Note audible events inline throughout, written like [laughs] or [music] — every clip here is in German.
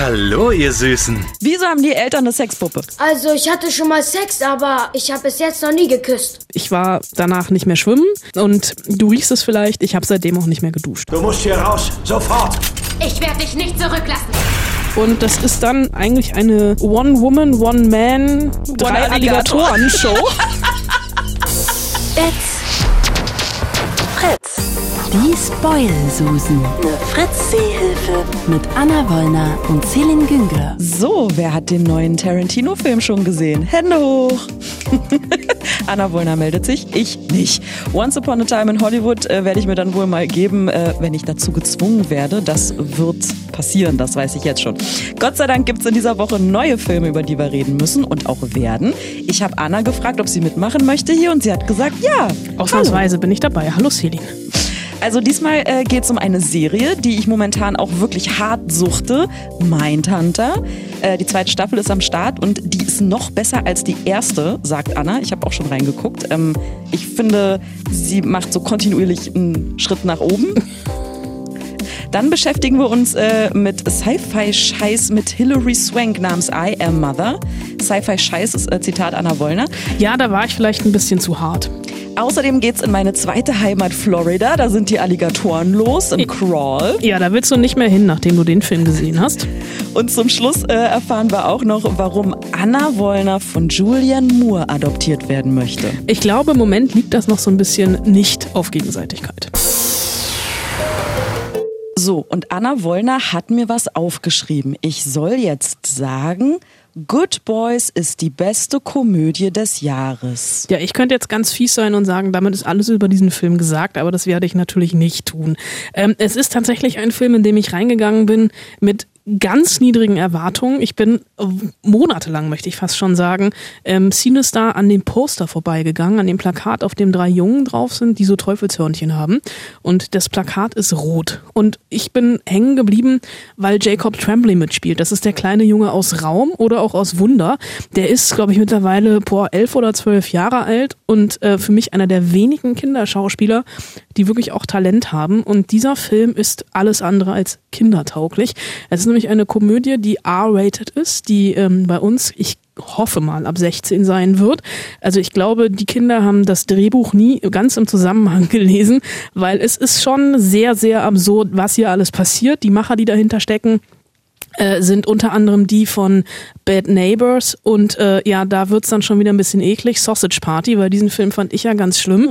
Hallo, ihr Süßen. Wieso haben die Eltern eine Sexpuppe? Also, ich hatte schon mal Sex, aber ich habe bis jetzt noch nie geküsst. Ich war danach nicht mehr schwimmen und du riechst es vielleicht, ich habe seitdem auch nicht mehr geduscht. Du musst hier raus, sofort. Ich werde dich nicht zurücklassen. Und das ist dann eigentlich eine One-Woman, One-Man, drei Alligatoren-Show. It's [laughs] Fritz. Die Spoil-Susen. Eine Fritz-Seehilfe. Mit Anna Wollner und Celine Güngler. So, wer hat den neuen Tarantino-Film schon gesehen? Hände hoch! [laughs] Anna Wollner meldet sich, ich nicht. Once Upon a Time in Hollywood äh, werde ich mir dann wohl mal geben, äh, wenn ich dazu gezwungen werde. Das wird passieren, das weiß ich jetzt schon. Gott sei Dank gibt es in dieser Woche neue Filme, über die wir reden müssen und auch werden. Ich habe Anna gefragt, ob sie mitmachen möchte hier und sie hat gesagt, ja. Ausnahmsweise bin ich dabei. Hallo Celine. Also diesmal äh, geht es um eine Serie, die ich momentan auch wirklich hart suchte. Mindhunter. Äh, die zweite Staffel ist am Start und die ist noch besser als die erste, sagt Anna. Ich habe auch schon reingeguckt. Ähm, ich finde, sie macht so kontinuierlich einen Schritt nach oben. [laughs] Dann beschäftigen wir uns äh, mit Sci-Fi-Scheiß mit Hilary Swank namens I Am Mother. Sci-Fi-Scheiß ist äh, Zitat Anna Wollner. Ja, da war ich vielleicht ein bisschen zu hart. Außerdem geht's in meine zweite Heimat Florida. Da sind die Alligatoren los im Crawl. Ja, da willst du nicht mehr hin, nachdem du den Film gesehen hast. Und zum Schluss äh, erfahren wir auch noch, warum Anna Wollner von Julian Moore adoptiert werden möchte. Ich glaube, im Moment liegt das noch so ein bisschen nicht auf Gegenseitigkeit. So, und Anna Wollner hat mir was aufgeschrieben. Ich soll jetzt sagen, Good Boys ist die beste Komödie des Jahres. Ja, ich könnte jetzt ganz fies sein und sagen, damit ist alles über diesen Film gesagt, aber das werde ich natürlich nicht tun. Ähm, es ist tatsächlich ein Film, in dem ich reingegangen bin mit ganz niedrigen Erwartungen. Ich bin monatelang, möchte ich fast schon sagen, ähm, Cinestar an dem Poster vorbeigegangen, an dem Plakat, auf dem drei Jungen drauf sind, die so Teufelshörnchen haben. Und das Plakat ist rot. Und ich bin hängen geblieben, weil Jacob Tremblay mitspielt. Das ist der kleine Junge aus Raum oder auch aus Wunder. Der ist, glaube ich, mittlerweile boah, elf oder zwölf Jahre alt und äh, für mich einer der wenigen Kinderschauspieler, die wirklich auch Talent haben. Und dieser Film ist alles andere als kindertauglich. Es ist nämlich eine Komödie, die R-rated ist, die ähm, bei uns, ich hoffe mal, ab 16 sein wird. Also ich glaube, die Kinder haben das Drehbuch nie ganz im Zusammenhang [laughs] gelesen, weil es ist schon sehr, sehr absurd, was hier alles passiert. Die Macher, die dahinter stecken, äh, sind unter anderem die von Bad Neighbors und äh, ja, da wird's dann schon wieder ein bisschen eklig. Sausage Party, weil diesen Film fand ich ja ganz schlimm.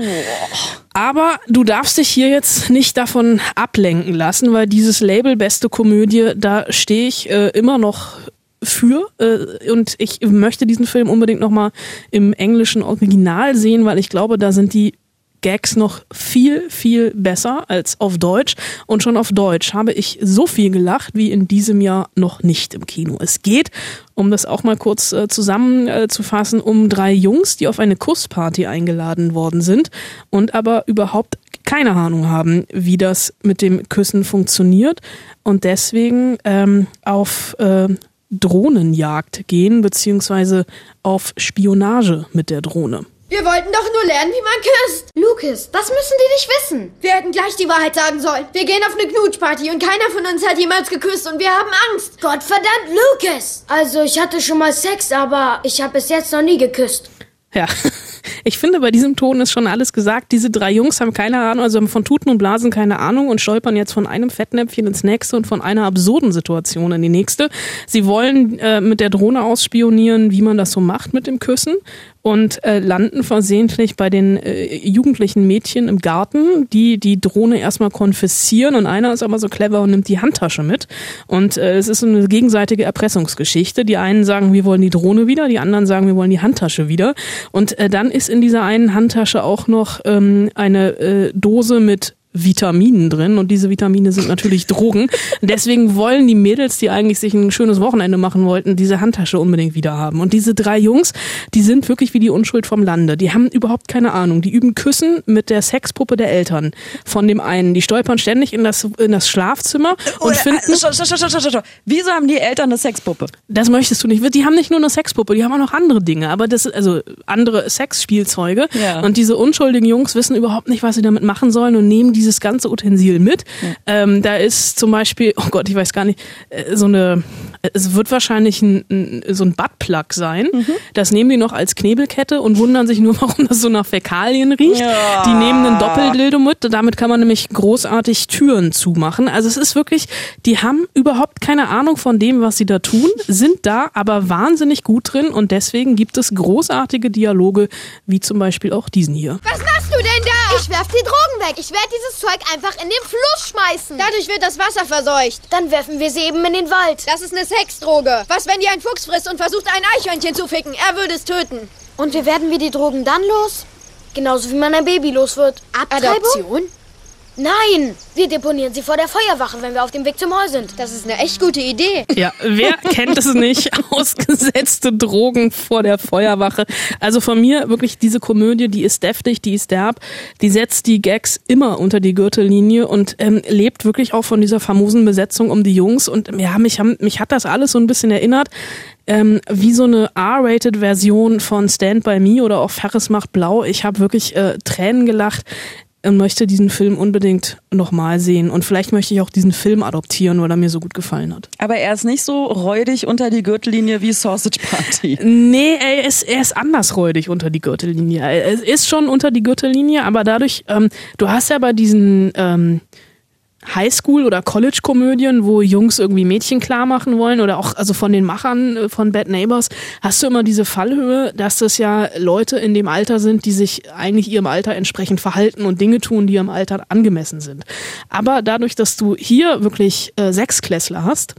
Aber du darfst dich hier jetzt nicht davon ablenken lassen, weil dieses Label Beste Komödie, da stehe ich äh, immer noch für äh, und ich möchte diesen Film unbedingt nochmal im englischen Original sehen, weil ich glaube, da sind die Gags noch viel, viel besser als auf Deutsch. Und schon auf Deutsch habe ich so viel gelacht wie in diesem Jahr noch nicht im Kino. Es geht, um das auch mal kurz äh, zusammenzufassen, um drei Jungs, die auf eine Kussparty eingeladen worden sind und aber überhaupt keine Ahnung haben, wie das mit dem Küssen funktioniert und deswegen ähm, auf äh, Drohnenjagd gehen, beziehungsweise auf Spionage mit der Drohne. Wir wollten doch nur lernen, wie man küsst. Lucas, das müssen die nicht wissen. Wir hätten gleich die Wahrheit sagen sollen. Wir gehen auf eine Knutschparty und keiner von uns hat jemals geküsst und wir haben Angst. Gottverdammt, Lucas. Also, ich hatte schon mal Sex, aber ich habe bis jetzt noch nie geküsst. Ja, [laughs] ich finde, bei diesem Ton ist schon alles gesagt. Diese drei Jungs haben keine Ahnung, also haben von Tuten und Blasen keine Ahnung und stolpern jetzt von einem Fettnäpfchen ins nächste und von einer absurden Situation in die nächste. Sie wollen äh, mit der Drohne ausspionieren, wie man das so macht mit dem Küssen und äh, landen versehentlich bei den äh, jugendlichen Mädchen im Garten, die die Drohne erstmal konfiszieren. Und einer ist aber so clever und nimmt die Handtasche mit. Und äh, es ist eine gegenseitige Erpressungsgeschichte. Die einen sagen, wir wollen die Drohne wieder, die anderen sagen, wir wollen die Handtasche wieder. Und äh, dann ist in dieser einen Handtasche auch noch ähm, eine äh, Dose mit Vitaminen drin und diese Vitamine sind natürlich Drogen. Deswegen wollen die Mädels, die eigentlich sich ein schönes Wochenende machen wollten, diese Handtasche unbedingt wieder haben. Und diese drei Jungs, die sind wirklich wie die Unschuld vom Lande. Die haben überhaupt keine Ahnung. Die üben Küssen mit der Sexpuppe der Eltern von dem einen. Die stolpern ständig in das, in das Schlafzimmer und Oder, finden... äh, stopp, stopp, stopp, stopp, stopp. Wieso haben die Eltern eine Sexpuppe? Das möchtest du nicht. Die haben nicht nur eine Sexpuppe, die haben auch noch andere Dinge, aber das also andere Sexspielzeuge. Ja. Und diese unschuldigen Jungs wissen überhaupt nicht, was sie damit machen sollen und nehmen dieses ganze Utensil mit. Ähm, da ist zum Beispiel, oh Gott, ich weiß gar nicht, äh, so eine Es wird wahrscheinlich ein, ein, so ein Buttplug sein. Das nehmen die noch als Knebelkette und wundern sich nur, [laughs] warum das so nach Fäkalien riecht. Ja. Die nehmen einen Doppeldildo mit. Damit kann man nämlich großartig Türen zumachen. Also es ist wirklich, die haben überhaupt keine Ahnung von dem, was sie da tun, sind da aber wahnsinnig gut drin und deswegen gibt es großartige Dialoge, wie zum Beispiel auch diesen hier. Was machst du denn da? Ich werf die Drogen weg. Ich werde dieses Zeug einfach in den Fluss schmeißen. Dadurch wird das Wasser verseucht. Dann werfen wir sie eben in den Wald. Das ist eine Sexdroge. Was, wenn die ein Fuchs frisst und versucht, ein Eichhörnchen zu ficken? Er würde es töten. Und wie werden wir die Drogen dann los? Genauso wie man ein Baby los wird. Abtreibung? Adoption? Nein, wir deponieren sie vor der Feuerwache, wenn wir auf dem Weg zum Heu sind. Das ist eine echt gute Idee. Ja, wer [laughs] kennt es nicht? Ausgesetzte Drogen vor der Feuerwache. Also von mir wirklich diese Komödie, die ist deftig, die ist derb, die setzt die Gags immer unter die Gürtellinie und ähm, lebt wirklich auch von dieser famosen Besetzung um die Jungs. Und ja, mich, haben, mich hat das alles so ein bisschen erinnert. Ähm, wie so eine R-Rated-Version von Stand By Me oder auch Ferris macht blau. Ich habe wirklich äh, Tränen gelacht und möchte diesen Film unbedingt nochmal sehen. Und vielleicht möchte ich auch diesen Film adoptieren, weil er mir so gut gefallen hat. Aber er ist nicht so räudig unter die Gürtellinie wie Sausage Party. Nee, er ist, er ist anders räudig unter die Gürtellinie. Er ist schon unter die Gürtellinie, aber dadurch, ähm, du hast ja bei diesen ähm, Highschool- oder College-Komödien, wo Jungs irgendwie Mädchen klar machen wollen oder auch also von den Machern äh, von Bad Neighbors, hast du immer diese Fallhöhe, dass das ja Leute in dem Alter sind, die sich eigentlich ihrem Alter entsprechend verhalten und Dinge tun, die ihrem Alter angemessen sind. Aber dadurch, dass du hier wirklich äh, Sechsklässler hast,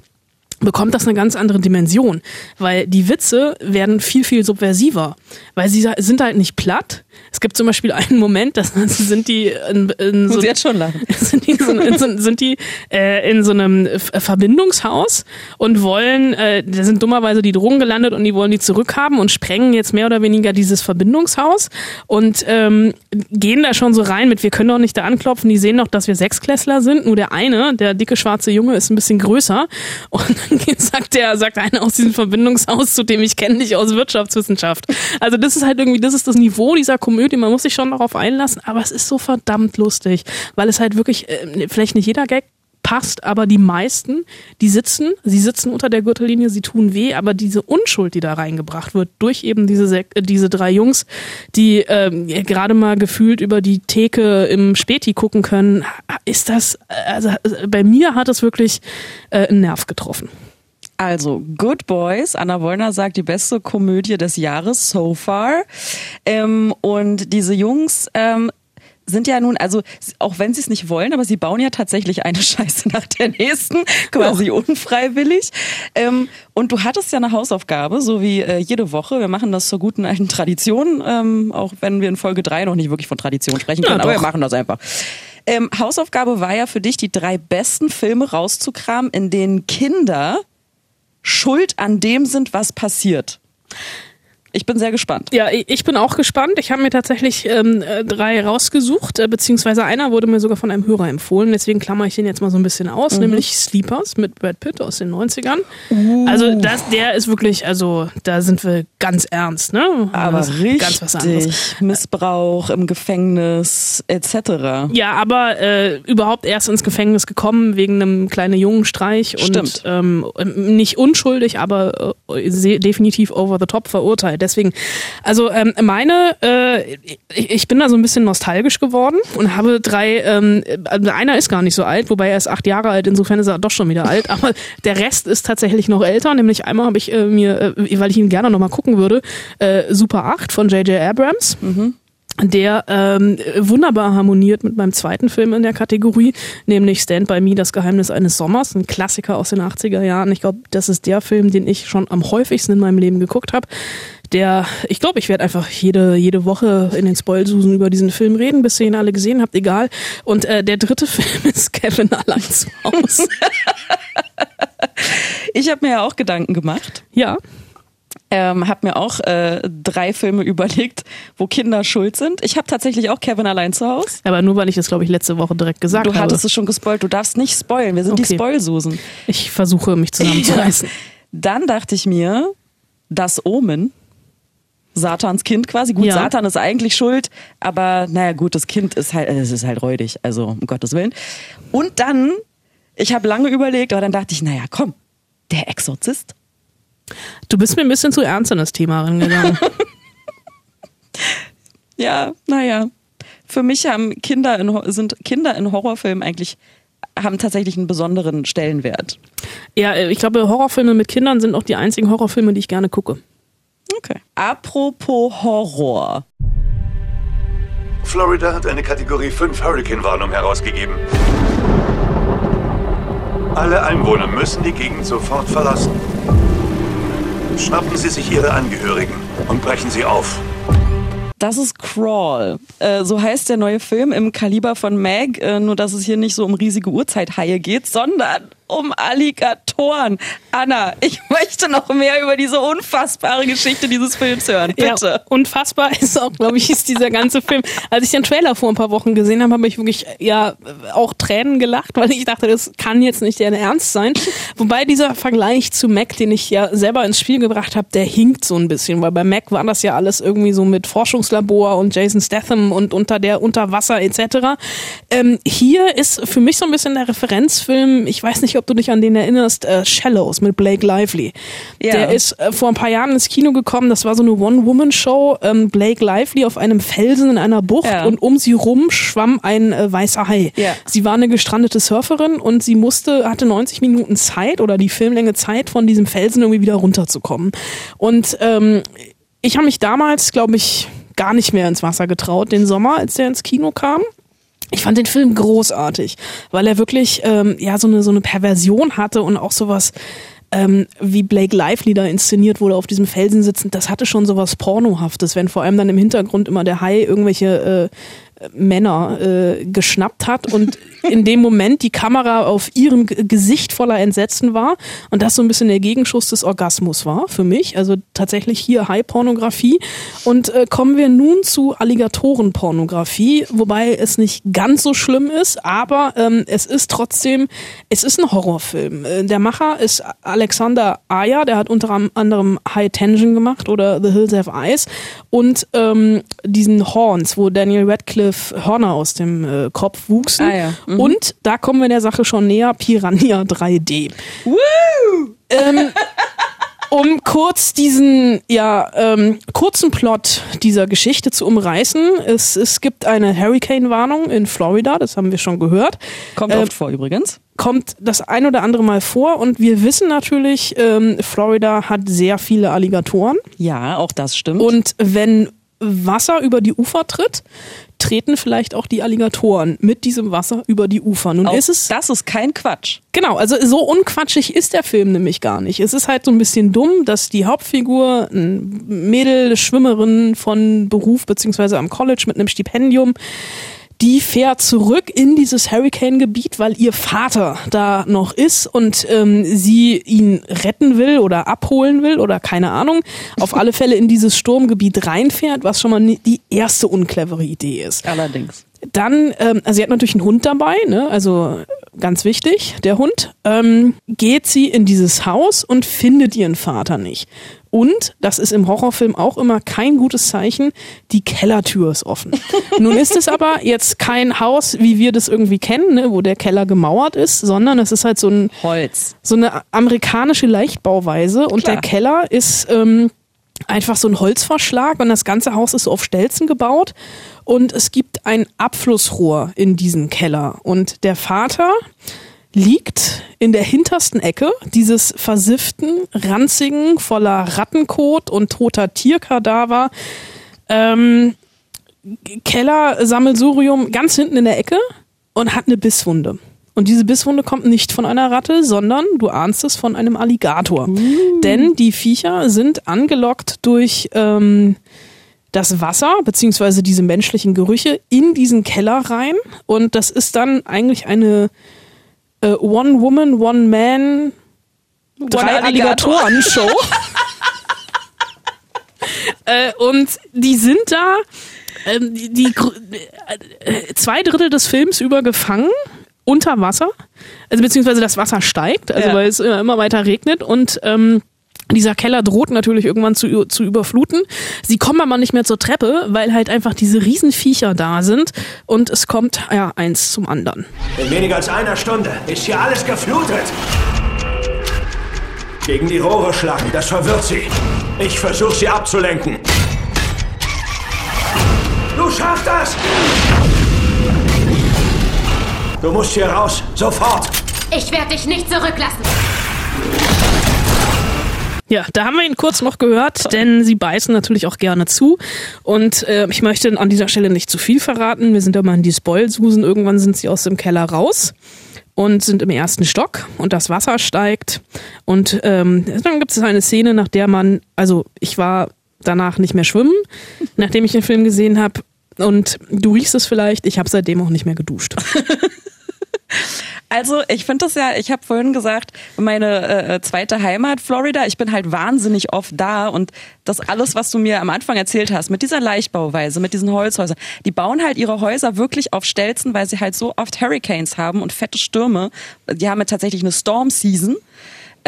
bekommt das eine ganz andere Dimension, weil die Witze werden viel, viel subversiver, weil sie sind halt nicht platt. Es gibt zum Beispiel einen Moment, da [laughs] sind die in, in so, jetzt schon lachen. [laughs] sind die, in so, sind die äh, in so einem Verbindungshaus und wollen, äh, da sind dummerweise die Drogen gelandet und die wollen die zurückhaben und sprengen jetzt mehr oder weniger dieses Verbindungshaus und ähm, gehen da schon so rein mit, wir können doch nicht da anklopfen, die sehen doch, dass wir Sechsklässler sind, nur der eine, der dicke schwarze Junge, ist ein bisschen größer und [laughs] sagt der, sagt einer aus diesem Verbindungshaus, zu dem ich kenne dich aus Wirtschaftswissenschaft. Also das ist halt irgendwie, das ist das Niveau dieser Komödie, man muss sich schon darauf einlassen, aber es ist so verdammt lustig, weil es halt wirklich, äh, vielleicht nicht jeder Gag passt, aber die meisten, die sitzen, sie sitzen unter der Gürtellinie, sie tun weh, aber diese Unschuld, die da reingebracht wird, durch eben diese, Sek äh, diese drei Jungs, die ähm, gerade mal gefühlt über die Theke im Späti gucken können, ist das, also äh, bei mir hat es wirklich äh, einen Nerv getroffen. Also, Good Boys, Anna Wollner sagt, die beste Komödie des Jahres so far. Ähm, und diese Jungs ähm, sind ja nun, also auch wenn sie es nicht wollen, aber sie bauen ja tatsächlich eine [laughs] Scheiße nach der nächsten, quasi unfreiwillig. Ähm, und du hattest ja eine Hausaufgabe, so wie äh, jede Woche. Wir machen das zur guten alten Tradition, ähm, auch wenn wir in Folge drei noch nicht wirklich von Tradition sprechen Ja, können, aber wir machen das einfach. Ähm, Hausaufgabe war ja für dich, die drei besten Filme rauszukramen, in denen Kinder schuld an dem sind, was passiert. Ich bin sehr gespannt. Ja, ich bin auch gespannt. Ich habe mir tatsächlich ähm, äh, drei rausgesucht, äh, beziehungsweise einer wurde mir sogar von einem Hörer empfohlen. Deswegen klammer ich den jetzt mal so ein bisschen aus, Mhm. nämlich Sleepers mit Brad Pitt aus den 90ern. Uh. Also das, der ist wirklich, also da sind wir ganz ernst, ne? Aber Das richtig Ganz was anderes. Missbrauch im Gefängnis etc. Ja, aber äh, überhaupt erst ins Gefängnis gekommen wegen einem kleinen Jungenstreich und Stimmt. ähm, nicht unschuldig, aber äh, definitiv over the top verurteilt. Deswegen, also ähm, meine, äh, ich, ich bin da so ein bisschen nostalgisch geworden und habe drei, ähm, also einer ist gar nicht so alt, wobei er ist acht Jahre alt, insofern ist er doch schon wieder alt, [laughs] aber der Rest ist tatsächlich noch älter, nämlich einmal habe ich äh, mir, äh, weil ich ihn gerne nochmal gucken würde, äh, Super 8 von J.J. Abrams der ähm, wunderbar harmoniert mit meinem zweiten Film in der Kategorie, nämlich Stand By Me, das Geheimnis eines Sommers, ein Klassiker aus den 80er Jahren. Ich glaube, das ist der Film, den ich schon am häufigsten in meinem Leben geguckt habe. Der, ich glaube, ich werde einfach jede, jede Woche in den Spoilsusen über diesen Film reden, bis ihr ihn alle gesehen habt, egal. Und äh, der dritte [laughs] Film ist Kevin allein zu Hause. [laughs] Ich habe mir ja auch Gedanken gemacht. ja. Ähm, habe mir auch äh, drei Filme überlegt, wo Kinder schuld sind. Ich habe tatsächlich auch Kevin allein zu Hause. Aber nur weil ich das, glaube ich, letzte Woche direkt gesagt Du habe. hattest es schon gespoilt. Du darfst nicht spoilen. Wir sind die Okay. Spoilsusen. Ich versuche mich zusammenzureißen. [laughs] Dann dachte ich mir, das Omen. Satans Kind quasi. Gut, Ja. Satan ist eigentlich schuld, aber naja, gut, das Kind ist halt, es ist halt räudig, also um Gottes Willen. Und dann, ich habe lange überlegt, aber dann dachte ich, naja, komm, Der Exorzist? Du bist mir ein bisschen zu ernst an das Thema rangegangen. [laughs] Ja, naja. Für mich haben Kinder in, sind Kinder in Horrorfilmen eigentlich haben tatsächlich einen besonderen Stellenwert. ja, äh, ich glaube, Horrorfilme mit Kindern sind auch die einzigen Horrorfilme, die ich gerne gucke. Okay. Apropos Horror. Florida hat eine Kategorie 5 Hurricane-Warnung herausgegeben. Alle Einwohner müssen die Gegend sofort verlassen. Schnappen Sie sich Ihre Angehörigen und brechen sie auf. Das ist Crawl. Äh, so heißt der neue Film im Kaliber von Meg. Äh, nur, dass es hier nicht so um riesige Urzeithaie geht, sondern um Alligatoren. Anna, ich [laughs] möchte noch mehr über diese unfassbare Geschichte dieses Films hören. Bitte. Ja, unfassbar ist auch, glaube ich, ist dieser ganze Film. Als ich den Trailer vor ein paar Wochen gesehen habe, habe ich wirklich ja auch Tränen gelacht, weil ich dachte, das kann jetzt nicht deren Ernst sein. Wobei dieser Vergleich zu Mac, den ich ja selber ins Spiel gebracht habe, der hinkt so ein bisschen, weil bei Mac war das ja alles irgendwie so mit Forschungslabor und Jason Statham und unter der Unterwasser etc. Ähm, hier ist für mich so ein bisschen der Referenzfilm, ich weiß nicht, ob du dich an den erinnerst, äh, Shallows mit Blake Lively. Ja. Der ist äh, vor ein paar Jahren ins Kino gekommen. Das war so eine One-Woman-Show. Ähm, Blake Lively auf einem Felsen in einer Bucht Ja. und um sie rum schwamm ein äh, weißer Hai. Ja. Sie war eine gestrandete Surferin und sie musste, hatte 90 Minuten Zeit oder die Filmlänge Zeit, von diesem Felsen irgendwie wieder runterzukommen. Und ähm, ich habe mich damals, glaube ich, gar nicht mehr ins Wasser getraut, den Sommer, als der ins Kino kam. Ich fand den Film großartig, weil er wirklich ähm, ja so eine so eine Perversion hatte und auch sowas ähm, wie Blake Lively da inszeniert wurde auf diesem Felsen sitzend. Das hatte schon sowas pornohaftes, wenn vor allem dann im Hintergrund immer der Hai irgendwelche äh, Männer äh, geschnappt hat und [laughs] in dem Moment die Kamera auf ihrem G Gesicht voller Entsetzen war und das so ein bisschen der Gegenschuss des Orgasmus war für mich. Also tatsächlich hier High-Pornografie. Und äh, kommen wir nun zu Alligatorenpornografie, wobei es nicht ganz so schlimm ist, aber ähm, es ist trotzdem, es ist ein Horrorfilm. Äh, der Macher ist Alexander Aya, der hat unter anderem High Tension gemacht oder The Hills Have Eyes und ähm, diesen Horns, wo Daniel Radcliffe Hörner aus dem äh, Kopf wuchsen. Ah ja, mhm. Und da kommen wir der Sache schon näher, Piranha 3D. Ähm, um kurz diesen ja ähm, kurzen Plot dieser Geschichte zu umreißen, es, es gibt eine Hurricane-Warnung in Florida, das haben wir schon gehört. Kommt Äh, oft vor übrigens. kommt das ein oder andere Mal vor und wir wissen natürlich, ähm, Florida hat sehr viele Alligatoren Ja, auch das stimmt. und wenn Wasser über die Ufer tritt, treten vielleicht auch die Alligatoren mit diesem Wasser über die Ufer. Nun auch ist es das ist kein Quatsch. Genau, also so unquatschig ist der Film nämlich gar nicht. Es ist halt so ein bisschen dumm, dass die Hauptfigur, ein Mädel, Schwimmerin von Beruf beziehungsweise am College mit einem Stipendium, die fährt zurück in dieses Hurricane-Gebiet, weil ihr Vater da noch ist und ähm, sie ihn retten will oder abholen will oder keine Ahnung. Auf alle Fälle in dieses Sturmgebiet reinfährt, was schon mal die erste unclevere Idee ist. Allerdings. Dann, ähm, also sie hat natürlich einen Hund dabei, ne? also ganz wichtig, der Hund. Ähm, geht sie in dieses Haus und findet ihren Vater nicht. Und, das ist im Horrorfilm auch immer kein gutes Zeichen, die Kellertür ist offen. [laughs] Nun ist es aber jetzt kein Haus, wie wir das irgendwie kennen, ne? wo der Keller gemauert ist, sondern es ist halt so ein Holz. so eine amerikanische Leichtbauweise und Klar. der Keller ist ähm, einfach so ein Holzverschlag und das ganze Haus ist so auf Stelzen gebaut. Und es gibt ein Abflussrohr in diesem Keller. Und der Vater liegt in der hintersten Ecke dieses versifften, ranzigen, voller Rattenkot und toter Tierkadaver. Ähm, Keller-Sammelsurium ganz hinten in der Ecke und hat eine Bisswunde. Und diese Bisswunde kommt nicht von einer Ratte, sondern, du ahnst es, von einem Alligator. Denn die Viecher sind angelockt durch ähm, das Wasser, beziehungsweise diese menschlichen Gerüche, in diesen Keller rein. Und das ist dann eigentlich eine äh, One-Woman, One-Man, drei Alligator. Alligatoren-Show. [laughs] äh, und die sind da ähm, die, die äh, zwei Drittel des Films über gefangen unter Wasser, also beziehungsweise das Wasser steigt, also Ja. weil es immer, immer weiter regnet und ähm, dieser Keller droht natürlich irgendwann zu, zu überfluten. Sie kommen aber nicht mehr zur Treppe, weil halt einfach diese Riesenviecher da sind und es kommt ja eins zum anderen. In weniger als einer Stunde ist hier alles geflutet. Gegen die Rohre schlagen, das verwirrt sie. Ich versuche sie abzulenken. Du schaffst das! Du musst hier raus, sofort! Ich werde dich nicht zurücklassen. Ja, da haben wir ihn kurz noch gehört, denn sie beißen natürlich auch gerne zu. Und äh, ich möchte an dieser Stelle nicht zu viel verraten. Wir sind ja mal in die Spoilsusen. Irgendwann sind sie aus dem Keller raus und sind im ersten Stock und das Wasser steigt. Und ähm, dann gibt es eine Szene, nach der man, also ich war danach nicht mehr schwimmen, nachdem ich den Film gesehen habe. Und du riechst es vielleicht, ich habe seitdem auch nicht mehr geduscht. [laughs] Also ich finde das ja, ich habe vorhin gesagt, meine äh, zweite Heimat Florida, ich bin halt wahnsinnig oft da und das alles, was du mir am Anfang erzählt hast, mit dieser Leichtbauweise, mit diesen Holzhäusern, die bauen halt ihre Häuser wirklich auf Stelzen, weil sie halt so oft Hurricanes haben und fette Stürme. Die haben ja tatsächlich eine Storm Season.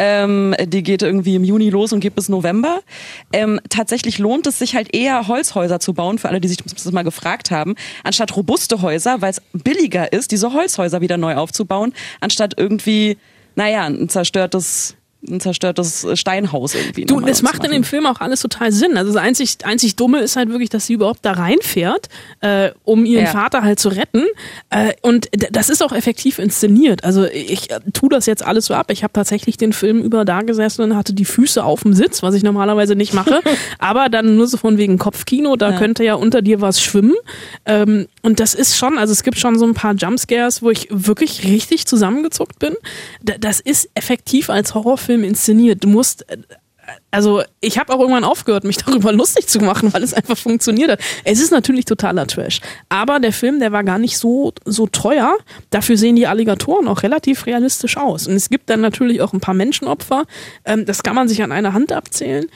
Ähm, die geht irgendwie im Juni los und geht bis November. Ähm, tatsächlich lohnt es sich halt eher Holzhäuser zu bauen, für alle, die sich das mal gefragt haben, anstatt robuste Häuser, weil es billiger ist, diese Holzhäuser wieder neu aufzubauen, anstatt irgendwie, naja, ein zerstörtes ein zerstörtes Steinhaus irgendwie. Du, das macht in dem Film auch alles total Sinn. Also das einzig, einzig Dumme ist halt wirklich, dass sie überhaupt da reinfährt, äh, um ihren Ja. Vater halt zu retten. Äh, und das ist auch effektiv inszeniert. Also ich äh, tu das jetzt alles so ab. Ich habe tatsächlich den Film über da gesessen und hatte die Füße auf dem Sitz, was ich normalerweise nicht mache. [laughs] Aber dann nur so von wegen Kopfkino, da könnte ja unter dir was schwimmen. Ähm, und das ist schon, also es gibt schon so ein paar Jumpscares, wo ich wirklich richtig zusammengezuckt bin. Das ist effektiv als Horrorfilm inszeniert. Du musst äh, also ich habe auch irgendwann aufgehört, mich [laughs] darüber lustig zu machen, weil es einfach funktioniert hat. Es ist natürlich totaler Trash. Aber der Film, der war gar nicht so, so teuer. Dafür sehen die Alligatoren auch relativ realistisch aus. Und es gibt dann natürlich auch ein paar Menschenopfer. Ähm, das kann man sich an einer Hand abzählen.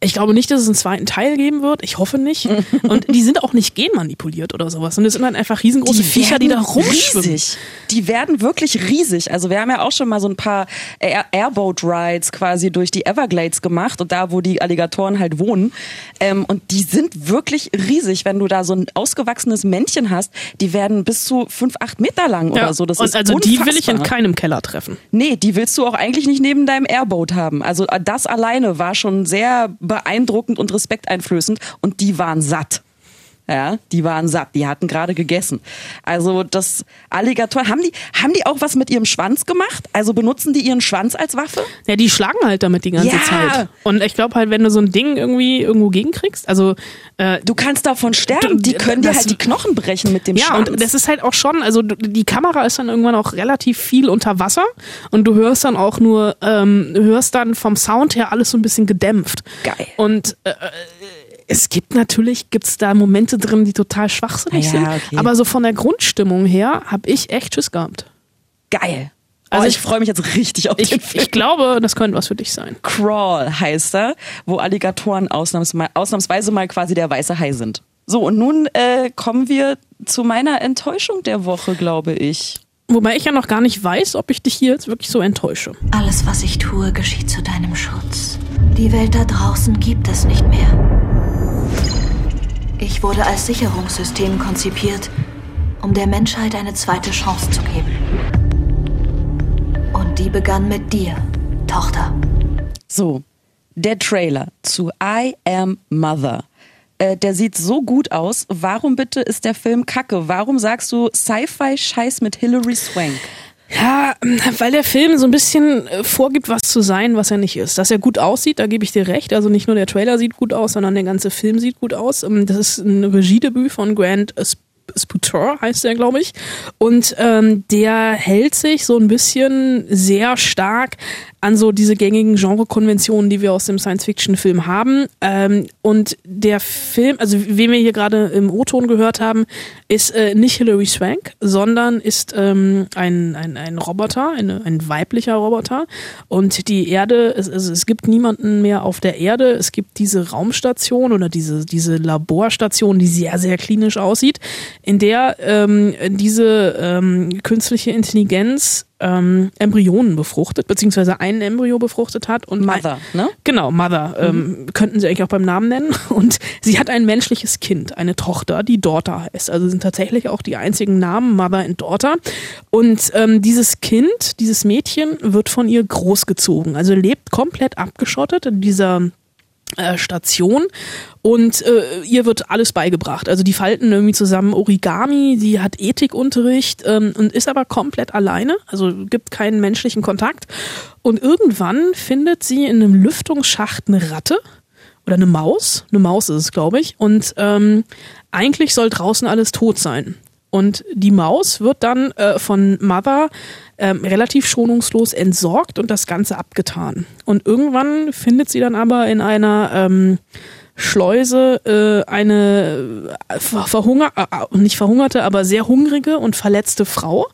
Ich glaube nicht, dass es einen zweiten Teil geben wird. Ich hoffe nicht. [laughs] Und die sind auch nicht genmanipuliert oder sowas. Und es sind dann einfach riesengroße Viecher, die da rumschwimmen. Riesig. Die werden wirklich riesig. Also wir haben ja auch schon mal so ein paar Air Airboat Rides quasi durch die Everglades gemacht und da, wo die Alligatoren halt wohnen. Ähm, und die sind wirklich riesig. Wenn du da so ein ausgewachsenes Männchen hast, die werden bis zu fünf, acht Meter lang oder so. Das und ist also die will ich in unfassbar. keinem Keller treffen. Nee, die willst du auch eigentlich nicht neben deinem Airboat haben. Also äh, das alleine war schon sehr beeindruckend und respekteinflößend und die waren satt. Ja, die waren satt, die hatten gerade gegessen. Also das Alligator, haben die, haben die auch was mit ihrem Schwanz gemacht? Also benutzen die ihren Schwanz als Waffe? Ja, die schlagen halt damit die ganze Ja. Zeit. Und ich glaube halt, wenn du so ein Ding irgendwie irgendwo gegenkriegst, also äh, Du kannst davon sterben, die können dir halt die Knochen brechen mit dem ja, Schwanz. und das ist halt auch schon, also die Kamera ist dann irgendwann auch relativ viel unter Wasser und du hörst dann auch nur, ähm, hörst dann vom Sound her alles so ein bisschen gedämpft. Geil. Und äh, es gibt natürlich, gibt's da Momente drin, die total schwachsinnig Ja, sind. okay. Aber so von der Grundstimmung her habe ich echt Schiss gehabt. Geil. Also Also ich- ich freue mich jetzt richtig auf Ich, den Film. ich glaube, das könnte was für dich sein. Crawl heißt er, wo Alligatoren ausnahmsweise, ausnahmsweise mal quasi der weiße Hai sind. So, und nun äh, kommen wir zu meiner Enttäuschung der Woche, glaube ich. Wobei ich ja noch gar nicht weiß, ob ich dich hier jetzt wirklich so enttäusche. Alles, was ich tue, geschieht zu deinem Schutz. Die Welt da draußen gibt es nicht mehr. Ich wurde als Sicherungssystem konzipiert, um der Menschheit eine zweite Chance zu geben. Und die begann mit dir, Tochter. So, der Trailer zu I Am Mother. Äh, der sieht so gut aus. Warum bitte ist der Film kacke? Warum sagst du Sci-Fi-Scheiß mit Hilary Swank? Ja, weil der Film so ein bisschen äh, vorgibt, was zu sein, was er nicht ist. Dass er gut aussieht, da gebe ich dir recht. Also nicht nur der Trailer sieht gut aus, sondern der ganze Film sieht gut aus. Ähm, Das ist ein Regiedebüt von Grant Sputor, heißt der, glaube ich. Und ähm, der hält sich so ein bisschen sehr stark an so diese gängigen Genrekonventionen, die wir aus dem Science-Fiction-Film haben. Ähm, und der Film, also wen wir hier gerade im O-Ton gehört haben, ist äh, nicht Hilary Swank, sondern ist ähm, ein, ein, ein Roboter, eine, ein weiblicher Roboter. Und die Erde, es, also es gibt niemanden mehr auf der Erde. Es gibt diese Raumstation oder diese, diese Laborstation, die sehr, sehr klinisch aussieht, in der ähm, diese ähm, künstliche Intelligenz ähm, Embryonen befruchtet, beziehungsweise einen Embryo befruchtet hat. Und Mother, ne? Genau, Mother. Ähm, könnten sie eigentlich auch beim Namen nennen. [laughs] Und sie hat ein menschliches Kind, eine Tochter, die Daughter heißt. Also sind tatsächlich auch die einzigen Namen Mother und Daughter. Und ähm, dieses Kind, dieses Mädchen wird von ihr großgezogen. Also lebt komplett abgeschottet in dieser Station und äh, ihr wird alles beigebracht. Also die falten irgendwie zusammen Origami, sie hat Ethikunterricht ähm, und ist aber komplett alleine, also gibt keinen menschlichen Kontakt. Und irgendwann findet sie in einem Lüftungsschacht eine Ratte oder eine Maus, eine Maus ist es, glaube ich. Und ähm, eigentlich soll draußen alles tot sein. Und die Maus wird dann äh, von Mother ähm, relativ schonungslos entsorgt und das Ganze abgetan. Und irgendwann findet sie dann aber in einer ähm, Schleuse äh, eine äh, verhunger äh, nicht verhungerte, aber sehr hungrige und verletzte Frau,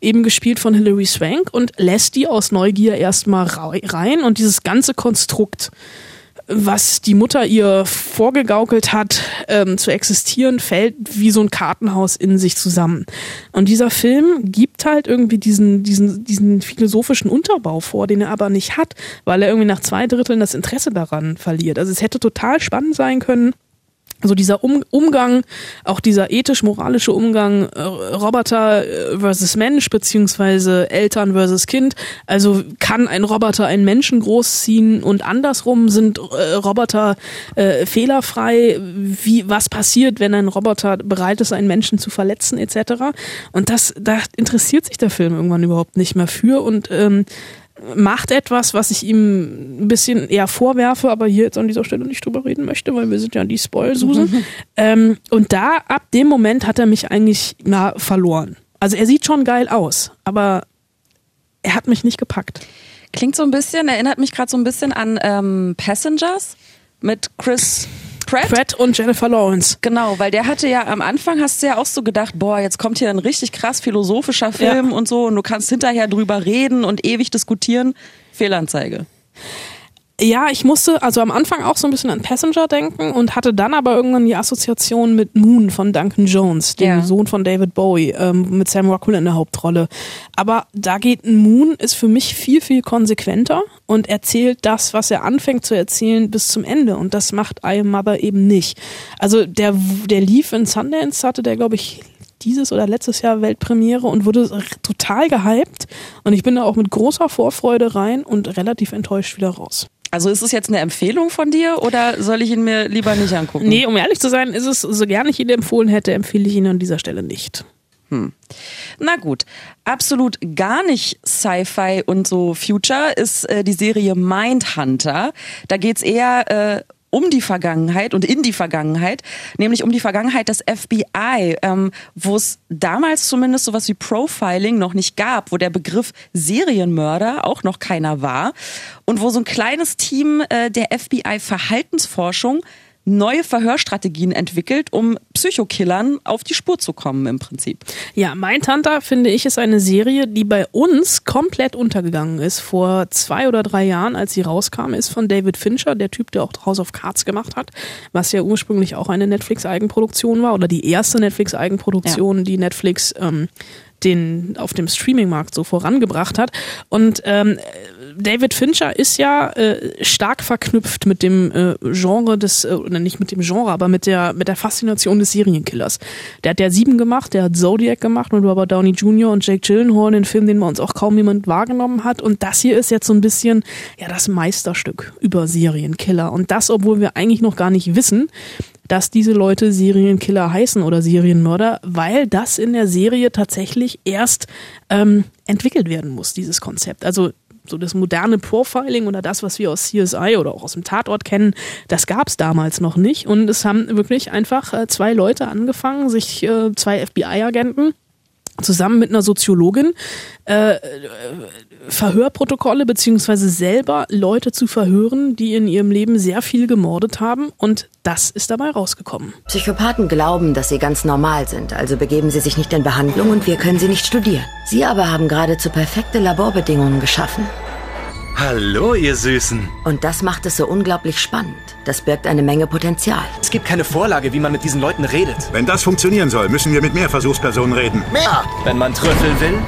eben gespielt von Hilary Swank und lässt die aus Neugier erstmal rein und dieses ganze Konstrukt was die Mutter ihr vorgegaukelt hat, ähm, zu existieren, fällt wie so ein Kartenhaus in sich zusammen. Und dieser Film gibt halt irgendwie diesen, diesen, diesen philosophischen Unterbau vor, den er aber nicht hat, weil er irgendwie nach zwei Dritteln das Interesse daran verliert. Also es hätte total spannend sein können, so dieser um Umgang, auch dieser ethisch-moralische Umgang äh, Roboter äh, versus Mensch, beziehungsweise Eltern versus Kind. Also kann ein Roboter einen Menschen großziehen und andersrum sind äh, Roboter äh, fehlerfrei. Wie, was passiert, wenn ein Roboter bereit ist, einen Menschen zu verletzen, etc. Und das, da interessiert sich der Film irgendwann überhaupt nicht mehr für und ähm, macht etwas, was ich ihm ein bisschen eher vorwerfe, aber hier jetzt an dieser Stelle nicht drüber reden möchte, weil wir sind ja die Spoilsusen. Mhm. [laughs] Ähm, und da, ab dem Moment hat er mich eigentlich na, verloren. Also er sieht schon geil aus, aber er hat mich nicht gepackt. Klingt so ein bisschen, erinnert mich gerade so ein bisschen an ähm, Passengers mit Chris Pratt. Pratt und Jennifer Lawrence. Genau, weil der hatte ja am Anfang hast du ja auch so gedacht, boah, jetzt kommt hier ein richtig krass philosophischer Film ja. und so und du kannst hinterher drüber reden und ewig diskutieren. Fehlanzeige. Ja, ich musste also am Anfang auch so ein bisschen an Passenger denken und hatte dann aber irgendwann die Assoziation mit Moon von Duncan Jones, dem ja. Sohn von David Bowie, ähm, mit Sam Rockwell in der Hauptrolle. Aber da geht Moon ist für mich viel, viel konsequenter und erzählt das, was er anfängt zu erzählen, bis zum Ende. Und das macht I Am Mother eben nicht. Also der, der lief in Sundance, hatte der, glaube ich, dieses oder letztes Jahr Weltpremiere und wurde total gehypt. Und ich bin da auch mit großer Vorfreude rein und relativ enttäuscht wieder raus. Also ist es jetzt eine Empfehlung von dir oder soll ich ihn mir lieber nicht angucken? Nee, um ehrlich zu sein, ist es, so gerne ich ihn empfohlen hätte, empfehle ich ihn an dieser Stelle nicht. Hm. Na gut, absolut gar nicht Sci-Fi und so Future ist äh, die Serie Mindhunter. Da geht's eher äh, um die Vergangenheit und in die Vergangenheit, nämlich um die Vergangenheit des FBI, ähm, wo es damals zumindest sowas wie Profiling noch nicht gab, wo der Begriff Serienmörder auch noch keiner war und wo so ein kleines Team äh, der FBI Verhaltensforschung neue Verhörstrategien entwickelt, um Psychokillern auf die Spur zu kommen im Prinzip. Ja, Mein Tante finde ich ist eine Serie, die bei uns komplett untergegangen ist. Vor zwei oder drei Jahren, als sie rauskam, ist von David Fincher, der Typ, der auch House of Cards gemacht hat, was ja ursprünglich auch eine Netflix-Eigenproduktion war oder die erste Netflix-Eigenproduktion, ja. die Netflix ähm, den auf dem Streaming-Markt so vorangebracht hat. Und ähm, David Fincher ist ja äh, stark verknüpft mit dem äh, Genre des, äh, nicht mit dem Genre, aber mit der, mit der Faszination des Serienkillers. Der hat ja Sieben gemacht, der hat Zodiac gemacht mit Robert Downey Jr. und Jake Gyllenhaal, den Film, den bei uns auch kaum jemand wahrgenommen hat. Und das hier ist jetzt so ein bisschen, ja, das Meisterstück über Serienkiller. Und das, obwohl wir eigentlich noch gar nicht wissen, dass diese Leute Serienkiller heißen oder Serienmörder, weil das in der Serie tatsächlich erst ähm, entwickelt werden muss, dieses Konzept. Also so das moderne Profiling oder das, was wir aus CSI oder auch aus dem Tatort kennen, das gab es damals noch nicht. Und es haben wirklich einfach äh, zwei Leute angefangen, sich äh, zwei FBI-Agenten zusammen mit einer Soziologin äh, Verhörprotokolle beziehungsweise selber Leute zu verhören, die in ihrem Leben sehr viel gemordet haben und das ist dabei rausgekommen. Psychopathen glauben, dass sie ganz normal sind, also begeben sie sich nicht in Behandlung und wir können sie nicht studieren. Sie aber haben geradezu perfekte Laborbedingungen geschaffen. Hallo, ihr Süßen. Und das macht es so unglaublich spannend. Das birgt eine Menge Potenzial. Es gibt keine Vorlage, wie man mit diesen Leuten redet. Wenn das funktionieren soll, müssen wir mit mehr Versuchspersonen reden. Mehr! Wenn man Trüffel will,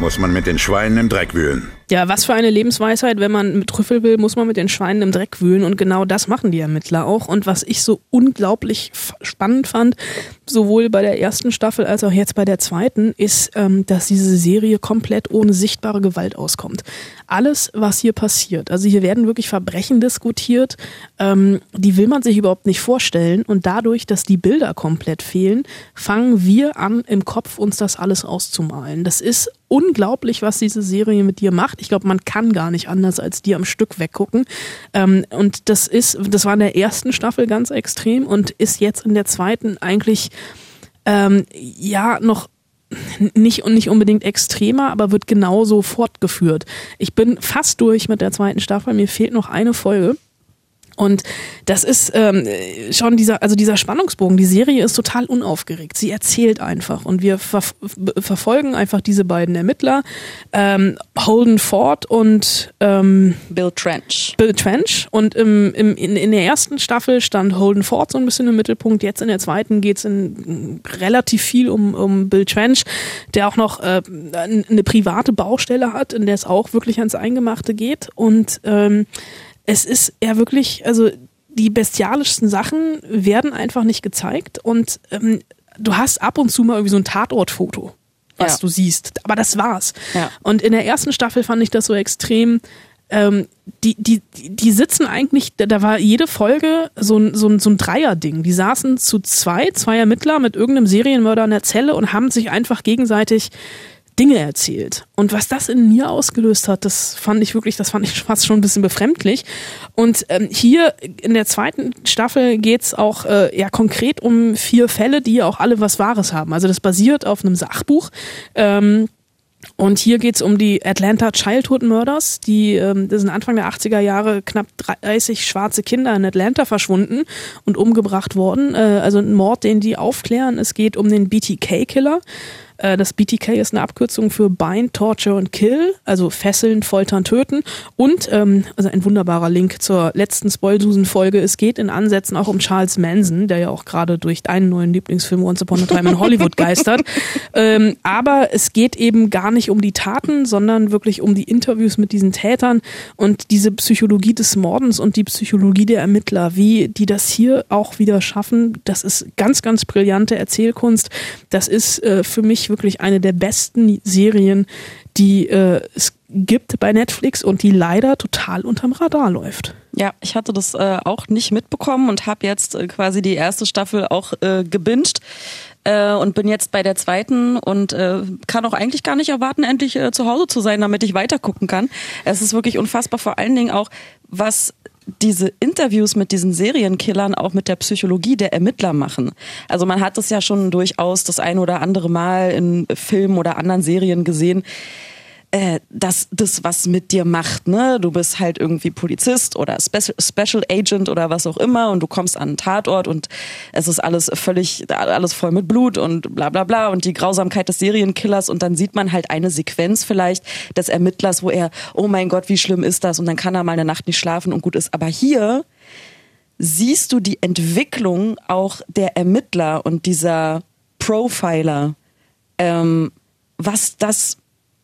muss man mit den Schweinen im Dreck wühlen. Ja, was für eine Lebensweisheit, wenn man mit Trüffel will, muss man mit den Schweinen im Dreck wühlen und genau das machen die Ermittler auch. Und was ich so unglaublich spannend fand, sowohl bei der ersten Staffel als auch jetzt bei der zweiten, ist, ähm, dass diese Serie komplett ohne sichtbare Gewalt auskommt. Alles, was hier passiert, also hier werden wirklich Verbrechen diskutiert, ähm, die will man sich überhaupt nicht vorstellen und dadurch, dass die Bilder komplett fehlen, fangen wir an, im Kopf uns das alles auszumalen. Das ist unglaublich, was diese Serie mit dir macht. Ich glaube, man kann gar nicht anders als dir am Stück weggucken. Ähm, und das ist, das war in der ersten Staffel ganz extrem und ist jetzt in der zweiten eigentlich ähm, ja noch nicht und nicht unbedingt extremer, aber wird genauso fortgeführt. Ich bin fast durch mit der zweiten Staffel. Mir fehlt noch eine Folge. Und das ist ähm, schon dieser, also dieser Spannungsbogen. Die Serie ist total unaufgeregt. Sie erzählt einfach und wir ver verfolgen einfach diese beiden Ermittler, ähm, Holden Ford und ähm, Bill Trench. Bill Trench. Und im, im, in, in der ersten Staffel stand Holden Ford so ein bisschen im Mittelpunkt. Jetzt in der zweiten geht's in relativ viel um, um Bill Trench, der auch noch äh, eine private Baustelle hat, in der es auch wirklich ans Eingemachte geht. Und ähm, es ist ja wirklich, also die bestialischsten Sachen werden einfach nicht gezeigt und ähm, du hast ab und zu mal irgendwie so ein Tatortfoto, was ja. du siehst. Aber das war's. Ja. Und in der ersten Staffel fand ich das so extrem. Ähm, die, die, die sitzen eigentlich, da war jede Folge so ein, so ein, so ein Dreier-Ding. Die saßen zu zwei, zwei Ermittler mit irgendeinem Serienmörder in der Zelle und haben sich einfach gegenseitig Dinge erzählt. Und was das in mir ausgelöst hat, das fand ich wirklich, das fand ich [laughs] fast schon ein bisschen befremdlich. Und ähm, hier in der zweiten Staffel geht's auch äh, ja konkret um vier Fälle, die auch alle was Wahres haben. Also das basiert auf einem Sachbuch. Ähm, und hier geht's um die Atlanta Childhood Murders. Die, ähm, das sind Anfang der 80er Jahre knapp 30 schwarze Kinder in Atlanta verschwunden und umgebracht worden. Äh, also ein Mord, den die aufklären. Es geht um den BTK-Killer. Äh, das BTK ist eine Abkürzung für Bind, Torture und Kill, also fesseln, foltern, töten. Und ähm, also ein wunderbarer Link zur letzten Spoilsusen-Folge. Es geht in Ansätzen auch um Charles Manson, der ja auch gerade durch deinen neuen Lieblingsfilm Once Upon a Time in Hollywood [laughs] geistert. ähm, aber es geht eben gar nicht um die Taten, sondern wirklich um die Interviews mit diesen Tätern und diese Psychologie des Mordens und die Psychologie der Ermittler, wie die das hier auch wieder schaffen. Das ist ganz, ganz brillante Erzählkunst. Das ist äh, für mich wirklich eine der besten Serien, die äh, es gibt bei Netflix und die leider total unterm Radar läuft. Ja, ich hatte das äh, auch nicht mitbekommen und habe jetzt äh, quasi die erste Staffel auch äh, gebinged äh, und bin jetzt bei der zweiten und äh, kann auch eigentlich gar nicht erwarten, endlich äh, zu Hause zu sein, damit ich weiter gucken kann. Es ist wirklich unfassbar, vor allen Dingen auch, was diese Interviews mit diesen Serienkillern auch mit der Psychologie der Ermittler machen. Also man hat es ja schon durchaus das ein oder andere Mal in Filmen oder anderen Serien gesehen, äh, dass das was mit dir macht. Ne? Du bist halt irgendwie Polizist oder Special, Special Agent oder was auch immer und du kommst an einen Tatort und es ist alles völlig, alles voll mit Blut und bla bla bla und die Grausamkeit des Serienkillers und dann sieht man halt eine Sequenz vielleicht des Ermittlers, wo er, oh mein Gott, wie schlimm ist das und dann kann er mal eine Nacht nicht schlafen und gut ist. Aber hier siehst du die Entwicklung auch der Ermittler und dieser Profiler, ähm, was das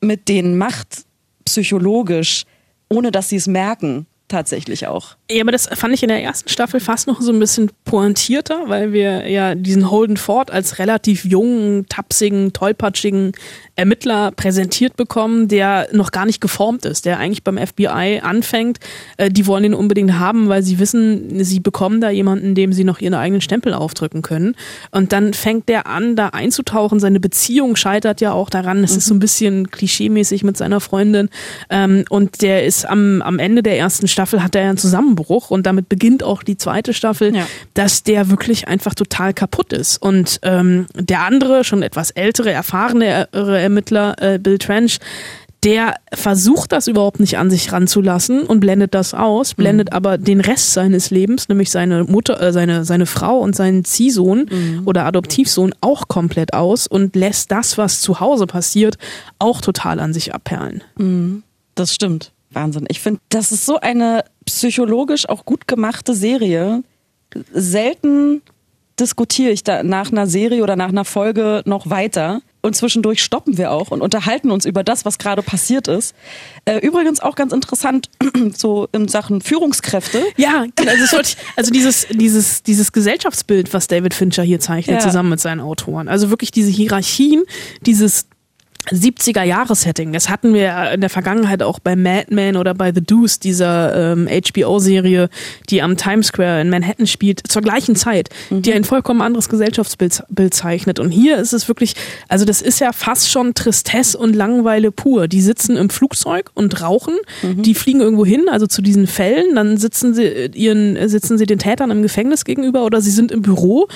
mit denen macht, psychologisch, ohne dass sie es merken, tatsächlich auch. Ja, aber das fand ich in der ersten Staffel fast noch so ein bisschen pointierter, weil wir ja diesen Holden Ford als relativ jungen, tapsigen, tollpatschigen Ermittler präsentiert bekommen, der noch gar nicht geformt ist, der eigentlich beim FBI anfängt. Äh, die wollen ihn unbedingt haben, weil sie wissen, sie bekommen da jemanden, dem sie noch ihren eigenen Stempel aufdrücken können. Und dann fängt der an, da einzutauchen. Seine Beziehung scheitert ja auch daran. Es mhm. ist so ein bisschen klischeemäßig mit seiner Freundin. Ähm, und der ist am, am Ende der ersten Staffel hat er einen Zusammenbruch und damit beginnt auch die zweite Staffel, ja. dass der wirklich einfach total kaputt ist. Und ähm, der andere, schon etwas ältere, erfahrene Ermittler äh, Bill Trench, der versucht das überhaupt nicht an sich ranzulassen und blendet das aus, blendet mhm. aber den Rest seines Lebens, nämlich seine Mutter, äh, seine, seine Frau und seinen Ziehsohn mhm. oder Adoptivsohn auch komplett aus und lässt das, was zu Hause passiert, auch total an sich abperlen. Mhm. Das stimmt. Wahnsinn. Ich finde, das ist so eine psychologisch auch gut gemachte Serie. Selten diskutiere ich da nach einer Serie oder nach einer Folge noch weiter. Und zwischendurch stoppen wir auch und unterhalten uns über das, was gerade passiert ist. Äh, übrigens auch ganz interessant, [clears throat] so in Sachen Führungskräfte. Ja, also, ich, also dieses, dieses, dieses Gesellschaftsbild, was David Fincher hier zeichnet, Ja. zusammen mit seinen Autoren. Also wirklich diese Hierarchien, dieses 70er Jahres-Setting. Das hatten wir ja in der Vergangenheit auch bei Mad Men oder bei The Deuce, dieser ähm, HBO-Serie, die am Times Square in Manhattan spielt, zur gleichen Zeit, die ein vollkommen anderes Gesellschaftsbild Bild zeichnet. Und hier ist es wirklich, also das ist ja fast schon Tristesse und Langeweile pur. Die sitzen im Flugzeug und rauchen, die fliegen irgendwo hin, also zu diesen Fällen, dann sitzen sie äh, ihren, äh, sitzen sie den Tätern im Gefängnis gegenüber oder sie sind im Büro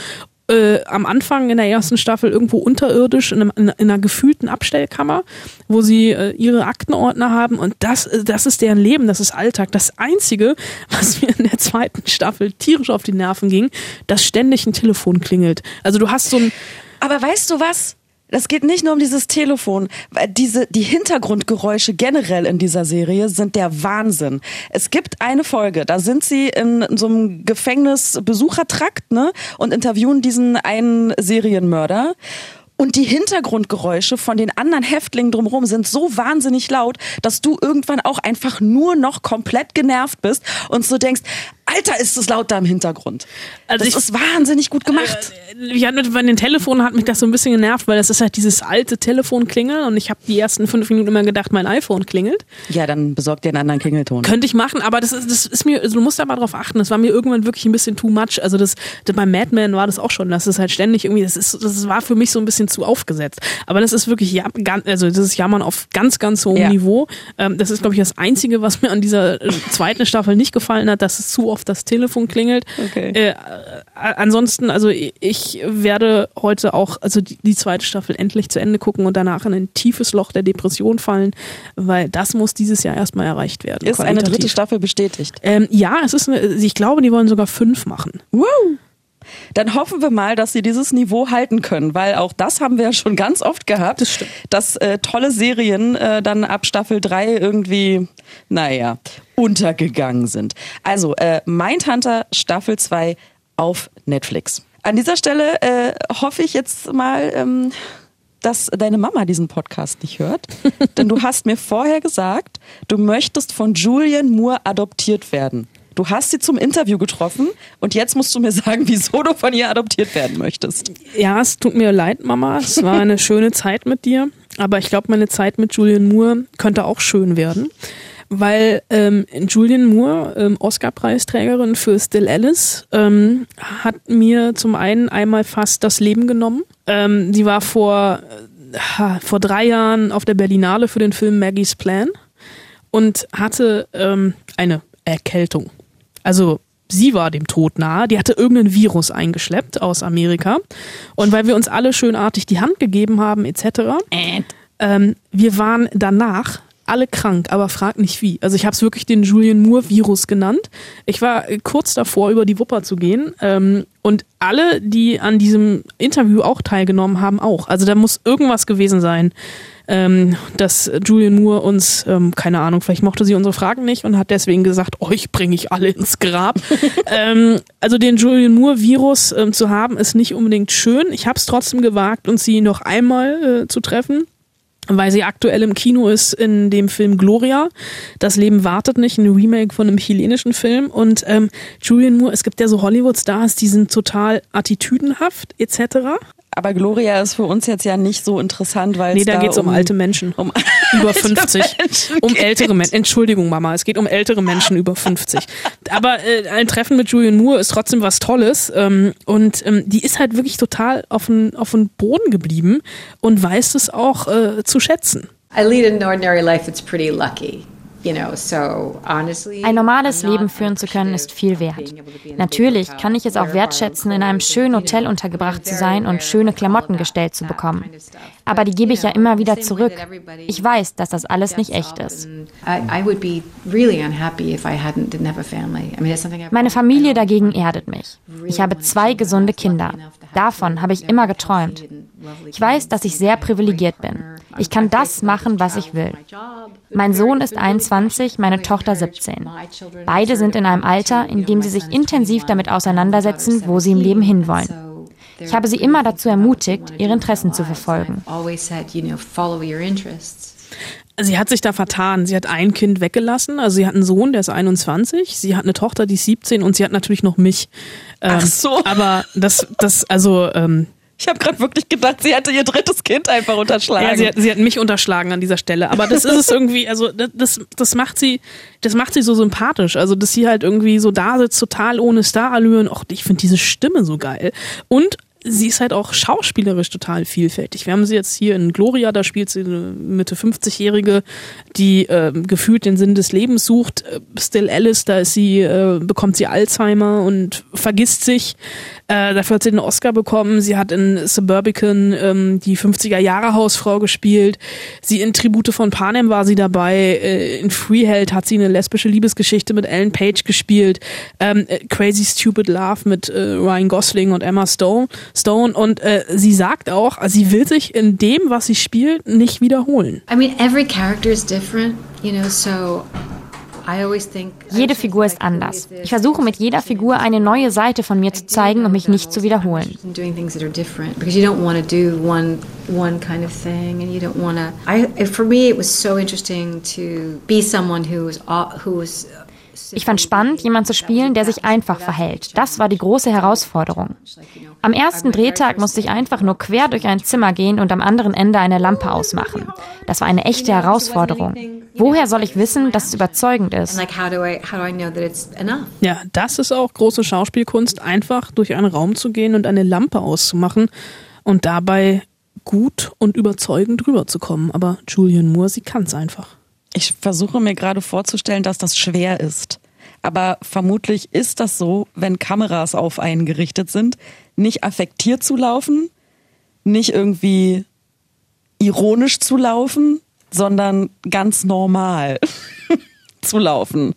äh, am Anfang in der ersten Staffel irgendwo unterirdisch in, einem, in, in einer gefühlten Abstellkammer, wo sie äh, ihre Aktenordner haben und das, äh, das ist deren Leben, das ist Alltag. Das Einzige, [laughs] was mir in der zweiten Staffel tierisch auf die Nerven ging, dass ständig ein Telefon klingelt. Also du hast so ein Aber weißt du was? Das geht nicht nur um dieses Telefon. Diese, die Hintergrundgeräusche generell in dieser Serie sind der Wahnsinn. Es gibt eine Folge, da sind sie in, so einem Gefängnisbesuchertrakt, ne, und interviewen diesen einen Serienmörder. Und die Hintergrundgeräusche von den anderen Häftlingen drumherum sind so wahnsinnig laut, dass du irgendwann auch einfach nur noch komplett genervt bist und so denkst, Alter, ist es laut da im Hintergrund. Also das ich- ist wahnsinnig gut gemacht. ja, mit- bei den Telefonen hat mich das so ein bisschen genervt, weil das ist halt dieses alte Telefonklingeln und ich habe die ersten fünf Minuten immer gedacht, mein iPhone klingelt. Ja, dann besorgt dir einen anderen Klingelton. Könnte ich machen, aber das ist, das ist mir, also du musst da mal drauf achten, das war mir irgendwann wirklich ein bisschen too much. Also das, das bei Mad Men war das auch schon, das ist halt ständig irgendwie, das ist, das war für mich so ein bisschen zu aufgesetzt. Aber das ist wirklich, ja, also das ist Jammern auf ganz, ganz hohem Ja. Niveau. Ähm, das ist, glaube ich, das Einzige, was mir an dieser äh, zweiten Staffel nicht gefallen hat, dass es zu oft das Telefon klingelt. Okay. Äh, ansonsten, also ich- werde heute auch, also die, die zweite Staffel endlich zu Ende gucken und danach in ein tiefes Loch der Depression fallen, weil das muss dieses Jahr erstmal erreicht werden. Ist eine dritte. Staffel bestätigt. Ähm, ja, es ist eine, ich glaube, die wollen sogar fünf machen. Woo! Dann hoffen wir mal, dass sie dieses Niveau halten können, weil auch das haben wir ja schon ganz oft gehabt, Das dass äh, tolle Serien äh, dann ab Staffel 3 irgendwie, naja, untergegangen sind. Also, äh, Mindhunter Staffel 2 auf Netflix. An dieser Stelle äh, hoffe ich jetzt mal, ähm, dass deine Mama diesen Podcast nicht hört. [laughs] Denn du hast mir vorher gesagt, du möchtest von Julian Moore adoptiert werden. Du hast sie zum Interview getroffen und jetzt musst du mir sagen, [laughs] wieso du von ihr adoptiert werden möchtest. Ja, es tut mir leid, Mama. Es war eine schöne Zeit mit dir. Aber ich glaube, meine Zeit mit Julian Moore könnte auch schön werden. Weil ähm, Julian Moore, ähm, Oscar-Preisträgerin für Still Alice, ähm, hat mir zum einen einmal fast das Leben genommen. Ähm, sie war vor, äh, vor drei Jahren auf der Berlinale für den Film Maggie's Plan und hatte ähm, eine Erkältung. Also sie war dem Tod nahe, die hatte irgendein Virus eingeschleppt aus Amerika. Und weil wir uns alle schönartig die Hand gegeben haben, etc., ähm, wir waren danach alle krank, aber frag nicht wie. Also ich habe es wirklich den Julian Moore-Virus genannt. Ich war äh, kurz davor, über die Wupper zu gehen. Ähm, und alle, die an diesem Interview auch teilgenommen haben, auch. Also da muss irgendwas gewesen sein, ähm, dass Julian Moore uns, ähm, keine Ahnung, vielleicht mochte sie unsere Fragen nicht und hat deswegen gesagt, euch bringe ich alle ins Grab. [laughs] ähm, also den Julian Moore-Virus ähm, zu haben, ist nicht unbedingt schön. Ich habe es trotzdem gewagt, uns sie noch einmal äh, zu treffen weil sie aktuell im Kino ist in dem Film Gloria. Das Leben wartet nicht, ein Remake von einem chilenischen Film. Und ähm, Julian Moore, es gibt ja so Hollywood-Stars, die sind total attitüdenhaft etc. Aber Gloria ist für uns jetzt ja nicht so interessant, weil Nee, es da da geht's um, alte Menschen. um [laughs] über alte 50. Menschen um geht. ältere Menschen. Entschuldigung, Mama, es geht um ältere Menschen über 50. Aber äh, ein Treffen mit Julian Moore ist trotzdem was Tolles. Ähm, und ähm, die ist halt wirklich total auf den, auf den Boden geblieben und weiß es auch äh, zu schätzen. I lead an ordinary life that's pretty lucky. Ein normales Leben führen zu können ist viel wert. Natürlich kann ich es auch wertschätzen, in einem schönen Hotel untergebracht zu sein und schöne Klamotten gestellt zu bekommen. Aber die gebe ich ja immer wieder zurück. Ich weiß, dass das alles nicht echt ist. Meine Familie dagegen erdet mich. Ich habe zwei gesunde Kinder. Davon habe ich immer geträumt. Ich weiß, dass ich sehr privilegiert bin. Ich kann das machen, was ich will. Mein Sohn ist 21, meine Tochter 17. Beide sind in einem Alter, in dem sie sich intensiv damit auseinandersetzen, wo sie im Leben hinwollen. Ich habe sie immer dazu ermutigt, ihre Interessen zu verfolgen. Sie hat sich da vertan. Sie hat ein Kind weggelassen. Also sie hat einen Sohn, der ist 21. Sie hat eine Tochter, die ist 17 und sie hat natürlich noch mich. Ach so. Aber das, das, also, ähm, Ich habe gerade wirklich gedacht, sie hätte ihr drittes Kind einfach unterschlagen. Ja, sie hat, sie hat mich unterschlagen an dieser Stelle. Aber das ist es irgendwie, also das- das, macht sie, das macht sie so sympathisch. Also, dass sie halt irgendwie so da sitzt, total ohne Starallüren. Och, ich finde diese Stimme so geil. Und sie ist halt auch schauspielerisch total vielfältig. Wir haben sie jetzt hier in Gloria, da spielt sie eine Mitte 50-Jährige, die ähm, gefühlt den Sinn des Lebens sucht. Äh, Still Alice, da ist sie, äh, bekommt sie Alzheimer und vergisst sich. Äh, dafür hat sie den Oscar bekommen. Sie hat in Suburbican ähm, die 50er Jahre Hausfrau gespielt. Sie in Tribute von Panem war sie dabei. Äh, in Freeheld hat sie eine lesbische Liebesgeschichte mit Ellen Page gespielt. Ähm, äh, Crazy Stupid Love mit äh, Ryan Gosling und Emma Stone. Stone. Und äh, sie sagt auch, sie will sich in dem, was sie spielt, nicht wiederholen. I mean, every character is different, you know, so I always think. Jede Figur ist anders. Ich versuche mit jeder Figur eine neue Seite von mir zu zeigen und mich nicht zu wiederholen. and doing things that are different because you don't want to do one one kind of thing and you don't want to I for me it was so interesting to be someone who was Ich fand spannend, jemand zu spielen, der sich einfach verhält. Das war die große Herausforderung. Am ersten Drehtag musste ich einfach nur quer durch ein Zimmer gehen und am anderen Ende eine Lampe ausmachen. Das war eine echte Herausforderung. Woher soll ich wissen, dass es überzeugend ist? like how do I how do I know that it's enough Ja, das ist auch große Schauspielkunst, einfach durch einen Raum zu gehen und eine Lampe auszumachen und dabei gut und überzeugend rüberzukommen. Aber Julian Moore, sie kann's einfach. Ich versuche mir gerade vorzustellen, dass das schwer ist. Aber vermutlich ist das so, wenn Kameras auf einen gerichtet sind, nicht affektiert zu laufen, nicht irgendwie ironisch zu laufen, sondern ganz normal [laughs] zu laufen.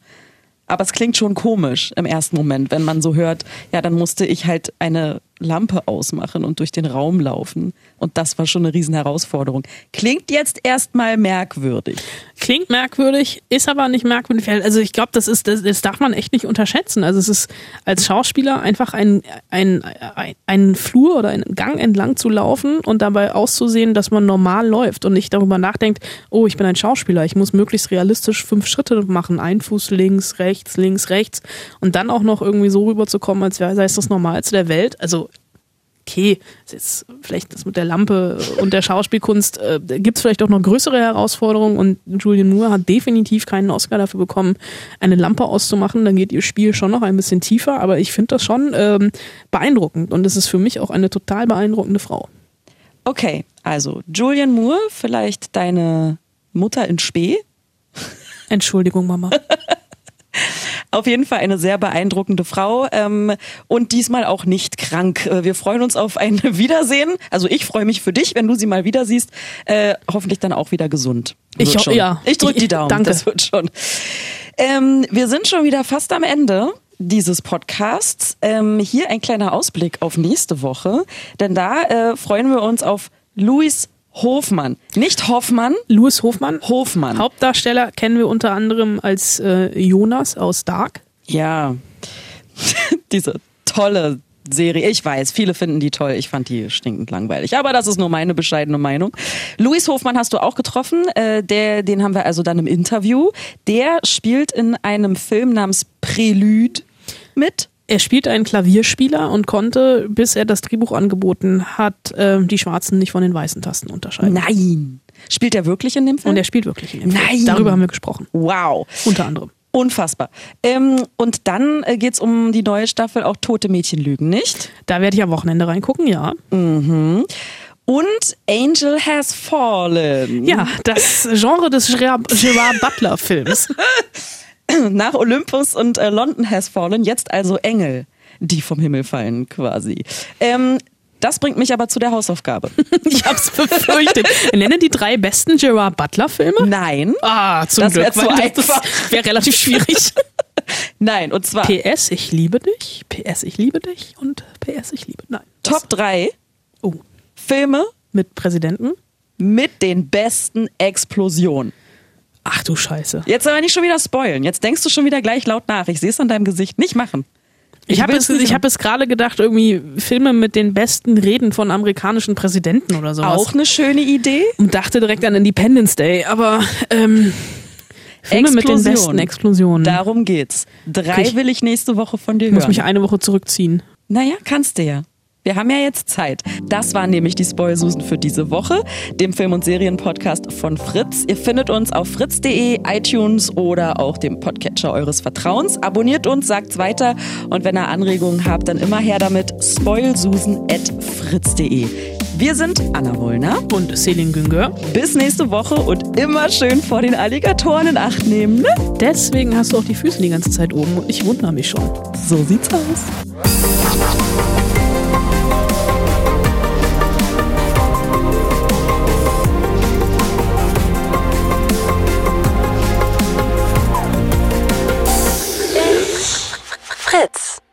Aber es klingt schon komisch im ersten Moment, wenn man so hört, ja, dann musste ich halt eine Lampe ausmachen und durch den Raum laufen. Und das war schon eine riesen Herausforderung. Klingt jetzt erstmal merkwürdig. Klingt merkwürdig, ist aber nicht merkwürdig. Also ich glaube, das ist, das, das darf man echt nicht unterschätzen. Also es ist als Schauspieler einfach ein, ein, ein, ein Flur oder einen Gang entlang zu laufen und dabei auszusehen, dass man normal läuft und nicht darüber nachdenkt, oh, ich bin ein Schauspieler, ich muss möglichst realistisch fünf Schritte machen, ein Fuß links, rechts, links, rechts und dann auch noch irgendwie so rüberzukommen, als wäre sei es das Normalste der Welt. Also okay, ist jetzt vielleicht das mit der Lampe und der Schauspielkunst äh, gibt es vielleicht auch noch größere Herausforderungen und Julian Moore hat definitiv keinen Oscar dafür bekommen, eine Lampe auszumachen. Dann geht ihr Spiel schon noch ein bisschen tiefer, aber ich finde das schon ähm, beeindruckend und es ist für mich auch eine total beeindruckende Frau. Okay, also Julian Moore, vielleicht deine Mutter in Spee. Entschuldigung, Mama. [laughs] Auf jeden Fall eine sehr beeindruckende Frau ähm, und diesmal auch nicht krank. Äh, Wir freuen uns auf ein [laughs] Wiedersehen. Also ich freue mich für dich, wenn du sie mal wieder siehst. Äh, hoffentlich dann auch wieder gesund. Ich Wird ho- schon. ja. Ich drücke die Ich- Daumen. danke. Das wird schon. Ähm, wir sind schon wieder fast am Ende dieses Podcasts. Ähm, hier ein kleiner Ausblick auf nächste Woche, denn da äh, freuen wir uns auf Luis Hofmann. Nicht Hoffmann. Louis Hofmann. Hofmann. Hauptdarsteller kennen wir unter anderem als äh, Jonas aus Dark. Ja, [laughs] diese tolle Serie. Ich weiß, viele finden die toll. Ich fand die stinkend langweilig. Aber das ist nur meine bescheidene Meinung. Luis Hofmann hast du auch getroffen. Äh, der, den haben wir also dann im Interview. Der spielt in einem Film namens Prelude mit. Er spielt einen Klavierspieler und konnte, bis er das Drehbuch angeboten hat, äh, die schwarzen nicht von den weißen Tasten unterscheiden. Nein. Spielt er wirklich in dem Film? Und er spielt wirklich in dem Film. Nein. Darüber haben wir gesprochen. Wow. Unter anderem. Unfassbar. Ähm, und dann äh, geht's um die neue Staffel auch Tote Mädchen lügen, nicht? Da werde ich am Wochenende reingucken, ja. Mhm. Und Angel Has Fallen. Ja, das Genre des Gerard, Gerard Butler Films. [laughs] [clears throat] Nach Olympus und äh, London Has Fallen, jetzt also Engel, die vom Himmel fallen quasi. Ähm, das bringt mich aber zu der Hausaufgabe. [laughs] Ich hab's befürchtet. Nenne die drei besten Gerard Butler Filme? Nein. Ah, zum Das wär Glück. zu weil das [laughs] wäre relativ schwierig. [laughs] Nein, und zwar PS, ich liebe dich. PS, ich liebe dich. Und PS, ich liebe. Nein. Top 3 Oh. Filme Mit Präsidenten? Mit den besten Explosionen. Ach du Scheiße. Jetzt aber nicht schon wieder spoilen. Jetzt denkst du schon wieder gleich laut nach. Ich sehe es an deinem Gesicht. Nicht machen. Ich habe es, ich hab es gerade gedacht, irgendwie Filme mit den besten Reden von amerikanischen Präsidenten oder sowas. Auch eine schöne Idee. Und dachte direkt an Independence Day, aber ähm, Filme mit den Explosion. besten Explosionen. Darum geht's. Drei ich will ich nächste Woche von dir ich muss hören. mich eine Woche zurückziehen. Naja, kannst du ja. Wir haben ja jetzt Zeit. Das waren nämlich die Spoilsusen für diese Woche, dem Film- und Serienpodcast von Fritz. Ihr findet uns auf fritz.de, iTunes oder auch dem Podcatcher eures Vertrauens. Abonniert uns, sagt's weiter und wenn ihr Anregungen habt, dann immer her damit spoilsusen.fritz.de. Wir sind Anna Wollner und Selin Güngör. Bis nächste Woche und immer schön vor den Alligatoren in Acht nehmen, ne? Deswegen hast du auch die Füße die ganze Zeit oben und ich wundere mich schon. So sieht's aus. minutes.